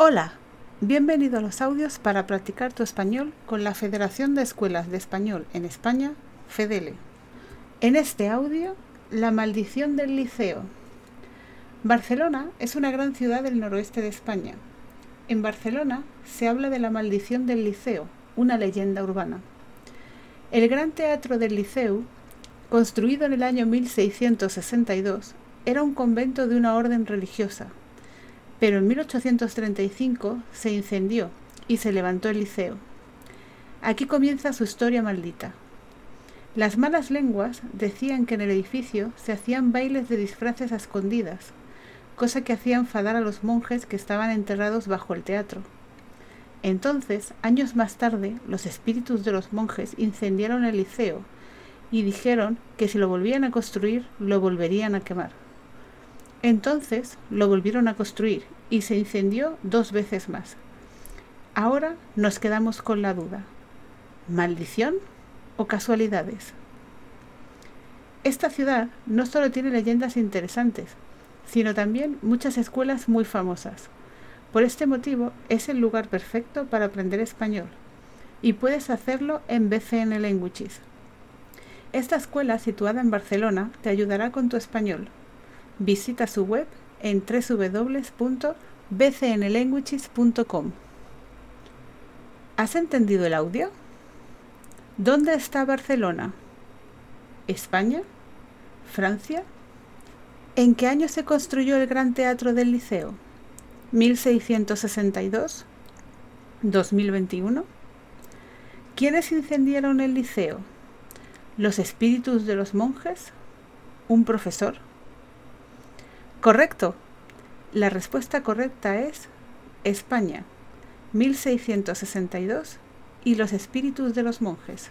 Hola, bienvenido a los audios para practicar tu español con la Federación de Escuelas de Español en España, FEDELE. En este audio, la maldición del liceo. Barcelona es una gran ciudad del noroeste de España. En Barcelona se habla de la maldición del liceo, una leyenda urbana. El Gran Teatro del Liceu, construido en el año 1662, era un convento de una orden religiosa, pero en 1835 se incendió y se levantó el liceo. Aquí comienza su historia maldita. Las malas lenguas decían que en el edificio se hacían bailes de disfraces a escondidas, cosa que hacía enfadar a los monjes que estaban enterrados bajo el teatro. Entonces, años más tarde, los espíritus de los monjes incendiaron el liceo y dijeron que si lo volvían a construir, lo volverían a quemar. Entonces lo volvieron a construir y se incendió dos veces más. Ahora nos quedamos con la duda. ¿Maldición o casualidades? Esta ciudad no solo tiene leyendas interesantes, sino también muchas escuelas muy famosas. Por este motivo es el lugar perfecto para aprender español y puedes hacerlo en BCN Languages. Esta escuela situada en Barcelona te ayudará con tu español Visita su web en www.bcnlanguages.com. ¿Has entendido el audio? ¿Dónde está Barcelona? ¿España? ¿Francia? ¿En qué año se construyó el Gran Teatro del Liceo? ¿1662? ¿2021? ¿Quiénes incendiaron el liceo? ¿Los espíritus de los monjes? ¿Un profesor? Correcto. La respuesta correcta es España, 1662 y los espíritus de los monjes.